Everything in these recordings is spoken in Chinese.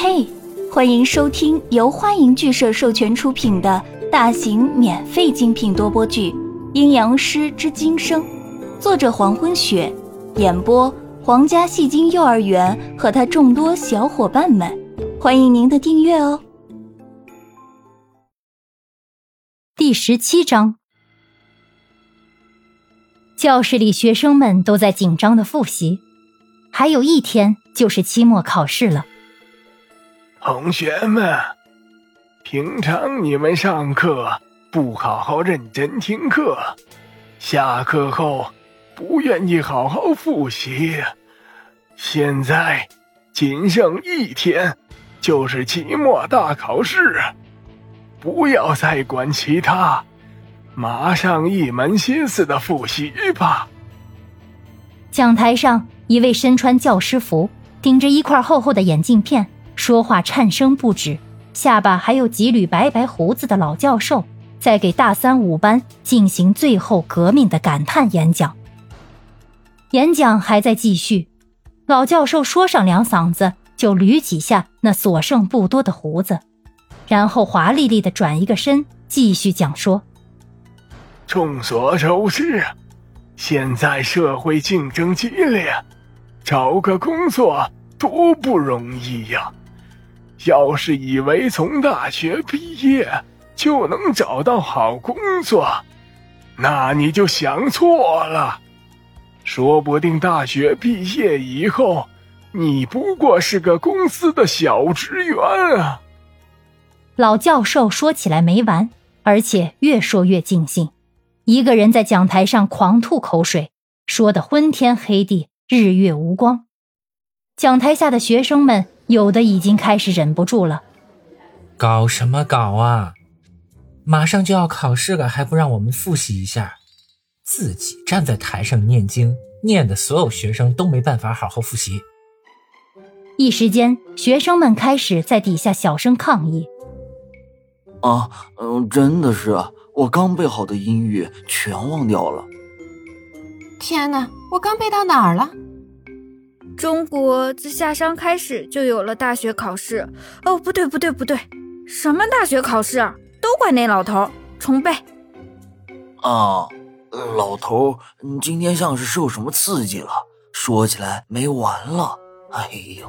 嘿，欢迎收听由欢迎剧社授权出品的大型免费精品多播剧《阴阳师之今生》，作者黄昏雪，演播皇家戏精幼儿园和他众多小伙伴们，欢迎您的订阅哦。第十七章，教室里学生们都在紧张的复习，还有一天就是期末考试了。同学们，平常你们上课不好好认真听课，下课后不愿意好好复习。现在仅剩一天，就是期末大考试，不要再管其他，马上一门心思的复习吧。讲台上，一位身穿教师服、顶着一块厚厚的眼镜片。说话颤声不止，下巴还有几缕白白胡子的老教授，在给大三五班进行最后革命的感叹演讲。演讲还在继续，老教授说上两嗓子，就捋几下那所剩不多的胡子，然后华丽丽的转一个身，继续讲说：众所周知，现在社会竞争激烈，找个工作多不容易呀。要是以为从大学毕业就能找到好工作，那你就想错了。说不定大学毕业以后，你不过是个公司的小职员啊！老教授说起来没完，而且越说越尽兴，一个人在讲台上狂吐口水，说的昏天黑地、日月无光。讲台下的学生们。有的已经开始忍不住了，搞什么搞啊！马上就要考试了，还不让我们复习一下？自己站在台上念经，念的所有学生都没办法好好复习。一时间，学生们开始在底下小声抗议：“啊，嗯，真的是，我刚背好的英语全忘掉了。天哪，我刚背到哪儿了？”中国自夏商开始就有了大学考试。哦，不对，不对，不对，什么大学考试？都怪那老头！重背。啊，老头，你今天像是受什么刺激了？说起来没完了。哎呦，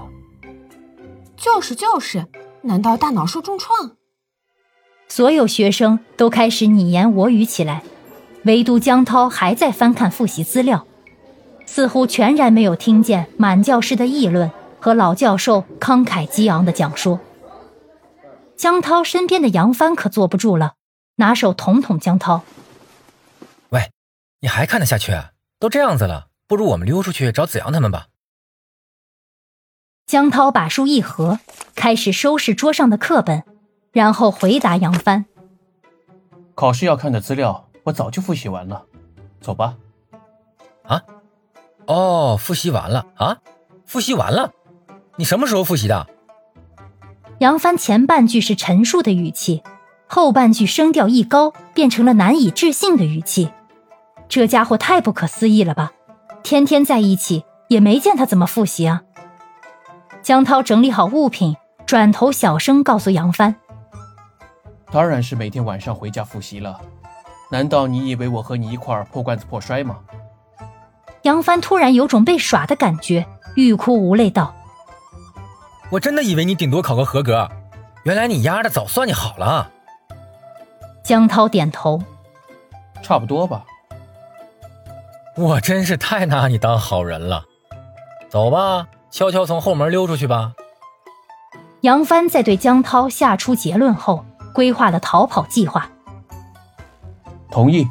就是就是，难道大脑受重创？所有学生都开始你言我语起来，唯独江涛还在翻看复习资料。似乎全然没有听见满教室的议论和老教授慷慨激昂的讲说。江涛身边的杨帆可坐不住了，拿手捅捅江涛：“喂，你还看得下去？都这样子了，不如我们溜出去找子阳他们吧。”江涛把书一合，开始收拾桌上的课本，然后回答杨帆：“考试要看的资料我早就复习完了，走吧。”啊？哦，复习完了啊！复习完了，你什么时候复习的？杨帆前半句是陈述的语气，后半句声调一高，变成了难以置信的语气。这家伙太不可思议了吧！天天在一起，也没见他怎么复习啊。江涛整理好物品，转头小声告诉杨帆：“当然是每天晚上回家复习了。难道你以为我和你一块破罐子破摔吗？”杨帆突然有种被耍的感觉，欲哭无泪道：“我真的以为你顶多考个合格，原来你丫的早算计好了。”江涛点头：“差不多吧。”我真是太拿你当好人了。走吧，悄悄从后门溜出去吧。杨帆在对江涛下出结论后，规划了逃跑计划。同意。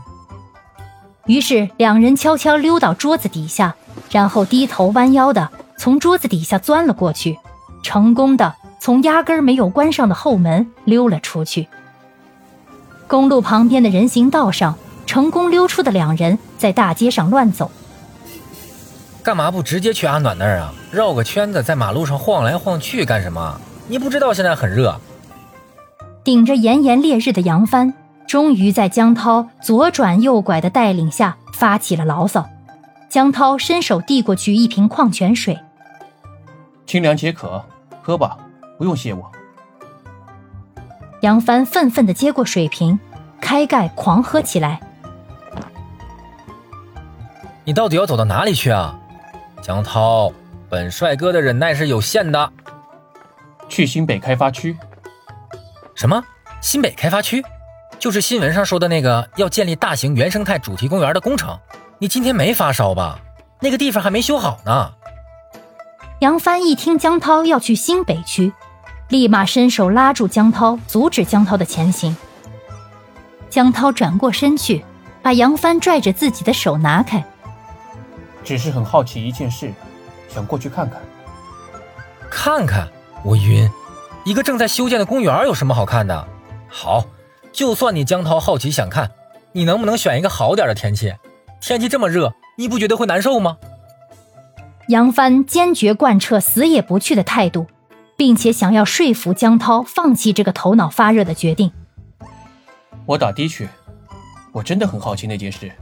于是两人悄悄溜到桌子底下，然后低头弯腰的从桌子底下钻了过去，成功的从压根儿没有关上的后门溜了出去。公路旁边的人行道上，成功溜出的两人在大街上乱走。干嘛不直接去阿暖那儿啊？绕个圈子在马路上晃来晃去干什么？你不知道现在很热。顶着炎炎烈日的杨帆。终于在江涛左转右拐的带领下发起了牢骚。江涛伸手递过去一瓶矿泉水，清凉解渴，喝吧。不用谢我。杨帆愤愤地接过水瓶，开盖狂喝起来。你到底要走到哪里去啊，江涛？本帅哥的忍耐是有限的。去新北开发区。什么？新北开发区？就是新闻上说的那个要建立大型原生态主题公园的工程。你今天没发烧吧？那个地方还没修好呢。杨帆一听江涛要去新北区，立马伸手拉住江涛，阻止江涛的前行。江涛转过身去，把杨帆拽着自己的手拿开。只是很好奇一件事，想过去看看。看看？我晕！一个正在修建的公园有什么好看的？好，就算你江涛好奇想看，你能不能选一个好点的天气？天气这么热，你不觉得会难受吗？杨帆坚决贯彻死也不去的态度，并且想要说服江涛放弃这个头脑发热的决定。我打的去，我真的很好奇那件事。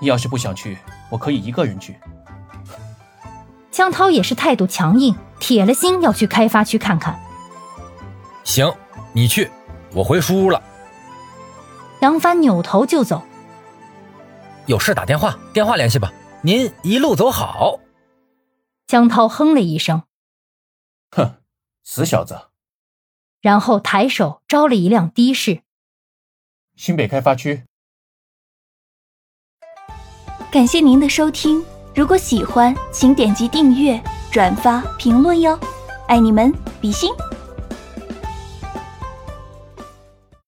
你要是不想去，我可以一个人去。江涛也是态度强硬，铁了心要去开发区看看。行，你去，我回书屋了。杨帆扭头就走。有事打电话，电话联系吧。您一路走好。江涛哼了一声，哼，死小子。然后抬手招了一辆的士。新北开发区。感谢您的收听，如果喜欢，请点击订阅、转发、评论哟，爱你们，比心。